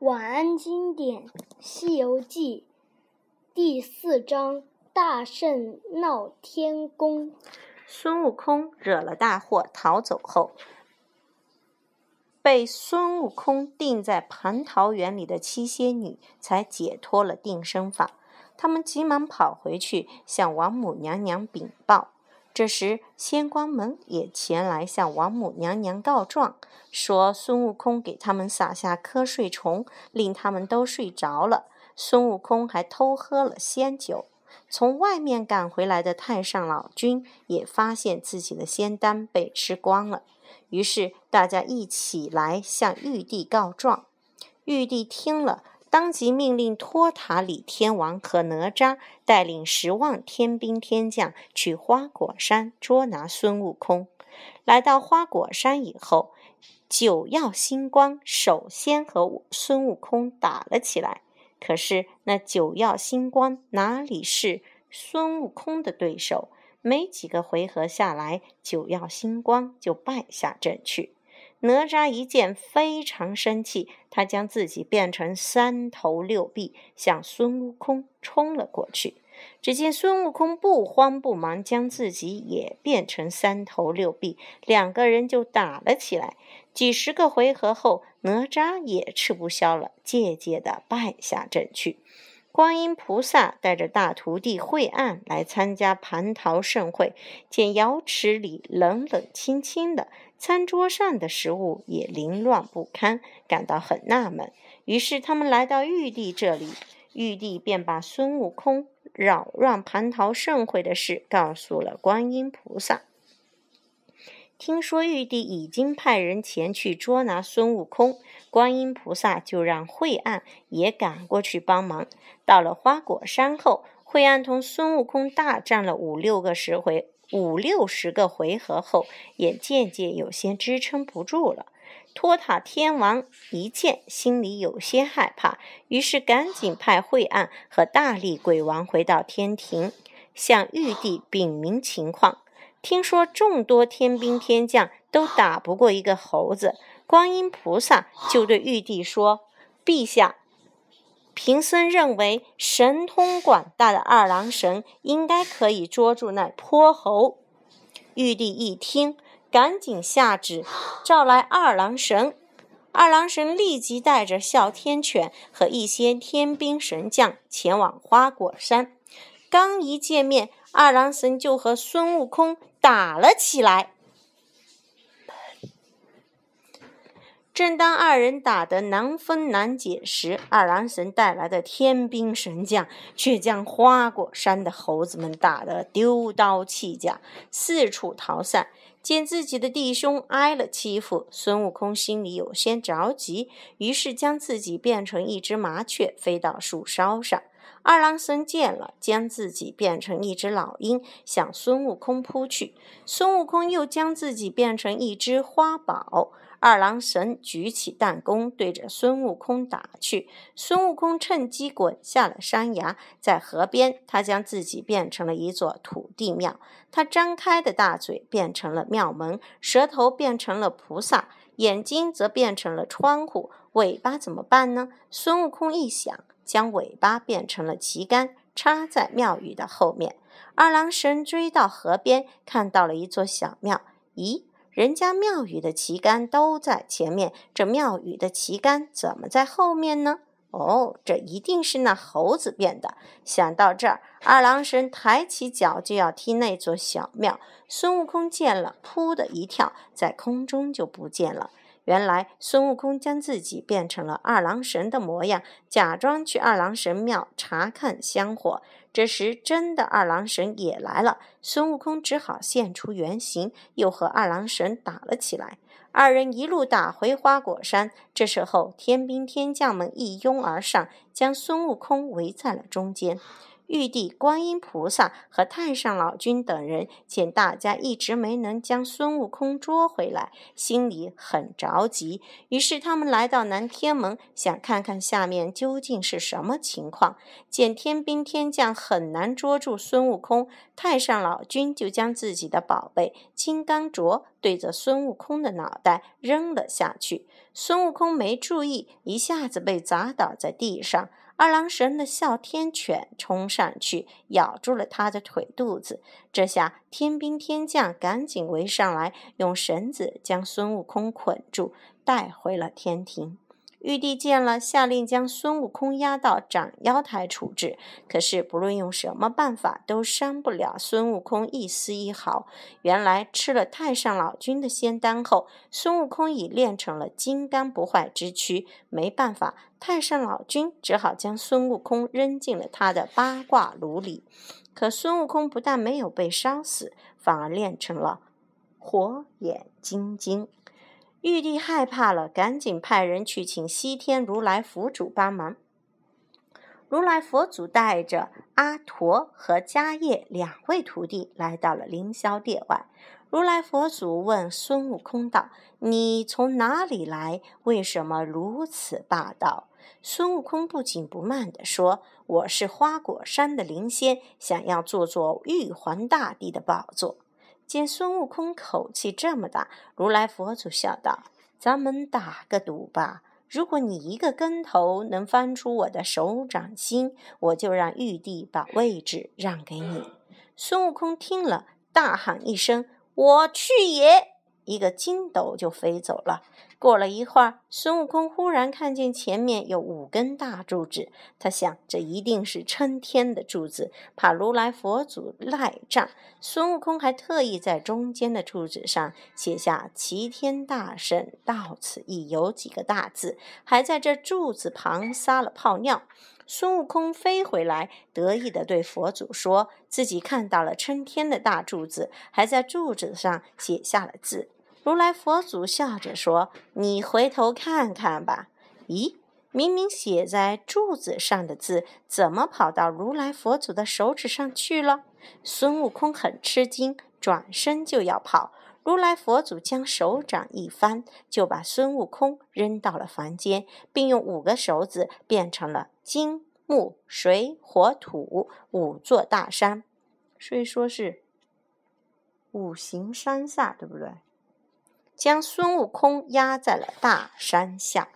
晚安经典《西游记》第四章：大圣闹天宫。孙悟空惹了大祸，逃走后，被孙悟空定在蟠桃园里的七仙女才解脱了定身法。他们急忙跑回去向王母娘娘禀报。这时，仙官们也前来向王母娘娘告状，说孙悟空给他们撒下瞌睡虫，令他们都睡着了。孙悟空还偷喝了仙酒。从外面赶回来的太上老君也发现自己的仙丹被吃光了，于是大家一起来向玉帝告状。玉帝听了。当即命令托塔李天王和哪吒带领十万天兵天将去花果山捉拿孙悟空。来到花果山以后，九曜星光首先和孙悟空打了起来。可是那九曜星光哪里是孙悟空的对手？没几个回合下来，九曜星光就败下阵去。哪吒一见，非常生气，他将自己变成三头六臂，向孙悟空冲了过去。只见孙悟空不慌不忙，将自己也变成三头六臂，两个人就打了起来。几十个回合后，哪吒也吃不消了，渐渐的败下阵去。观音菩萨带着大徒弟惠岸来参加蟠桃盛会，见瑶池里冷冷清清的，餐桌上的食物也凌乱不堪，感到很纳闷。于是他们来到玉帝这里，玉帝便把孙悟空扰乱蟠桃盛会的事告诉了观音菩萨。听说玉帝已经派人前去捉拿孙悟空，观音菩萨就让惠岸也赶过去帮忙。到了花果山后，惠岸同孙悟空大战了五六个十回、五六十个回合后，也渐渐有些支撑不住了。托塔天王一见，心里有些害怕，于是赶紧派惠岸和大力鬼王回到天庭，向玉帝禀明情况。听说众多天兵天将都打不过一个猴子，观音菩萨就对玉帝说：“陛下，贫僧认为神通广大的二郎神应该可以捉住那泼猴。”玉帝一听，赶紧下旨召来二郎神。二郎神立即带着哮天犬和一些天兵神将前往花果山。刚一见面，二郎神就和孙悟空。打了起来。正当二人打得难分难解时，二郎神带来的天兵神将却将花果山的猴子们打得丢刀弃甲，四处逃散。见自己的弟兄挨了欺负，孙悟空心里有些着急，于是将自己变成一只麻雀，飞到树梢上。二郎神见了，将自己变成一只老鹰，向孙悟空扑去。孙悟空又将自己变成一只花宝。二郎神举起弹弓，对着孙悟空打去。孙悟空趁机滚下了山崖，在河边，他将自己变成了一座土地庙。他张开的大嘴变成了庙门，舌头变成了菩萨，眼睛则变成了窗户，尾巴怎么办呢？孙悟空一想。将尾巴变成了旗杆，插在庙宇的后面。二郎神追到河边，看到了一座小庙。咦，人家庙宇的旗杆都在前面，这庙宇的旗杆怎么在后面呢？哦，这一定是那猴子变的。想到这儿，二郎神抬起脚就要踢那座小庙。孙悟空见了，扑的一跳，在空中就不见了。原来孙悟空将自己变成了二郎神的模样，假装去二郎神庙查看香火。这时，真的二郎神也来了，孙悟空只好现出原形，又和二郎神打了起来。二人一路打回花果山。这时候，天兵天将们一拥而上，将孙悟空围在了中间。玉帝、观音菩萨和太上老君等人见大家一直没能将孙悟空捉回来，心里很着急。于是他们来到南天门，想看看下面究竟是什么情况。见天兵天将很难捉住孙悟空，太上老君就将自己的宝贝金刚镯。对着孙悟空的脑袋扔了下去。孙悟空没注意，一下子被砸倒在地上。二郎神的哮天犬冲上去，咬住了他的腿肚子。这下天兵天将赶紧围上来，用绳子将孙悟空捆住，带回了天庭。玉帝见了，下令将孙悟空押到斩妖台处置。可是不论用什么办法，都伤不了孙悟空一丝一毫。原来吃了太上老君的仙丹后，孙悟空已练成了金刚不坏之躯。没办法，太上老君只好将孙悟空扔进了他的八卦炉里。可孙悟空不但没有被烧死，反而练成了火眼金睛。玉帝害怕了，赶紧派人去请西天如来佛祖帮忙。如来佛祖带着阿陀和迦叶两位徒弟来到了凌霄殿外。如来佛祖问孙悟空道：“你从哪里来？为什么如此霸道？”孙悟空不紧不慢地说：“我是花果山的灵仙，想要坐坐玉皇大帝的宝座。”见孙悟空口气这么大，如来佛祖笑道：“咱们打个赌吧，如果你一个跟头能翻出我的手掌心，我就让玉帝把位置让给你。”孙悟空听了，大喊一声：“我去也！”一个筋斗就飞走了。过了一会儿，孙悟空忽然看见前面有五根大柱子，他想这一定是撑天的柱子，怕如来佛祖赖账。孙悟空还特意在中间的柱子上写下“齐天大圣到此一游”几个大字，还在这柱子旁撒了泡尿。孙悟空飞回来，得意地对佛祖说自己看到了撑天的大柱子，还在柱子上写下了字。如来佛祖笑着说：“你回头看看吧。咦，明明写在柱子上的字，怎么跑到如来佛祖的手指上去了？”孙悟空很吃惊，转身就要跑。如来佛祖将手掌一翻，就把孙悟空扔到了房间，并用五个手指变成了金木水火土五座大山，所以说是五行山下，对不对？将孙悟空压在了大山下。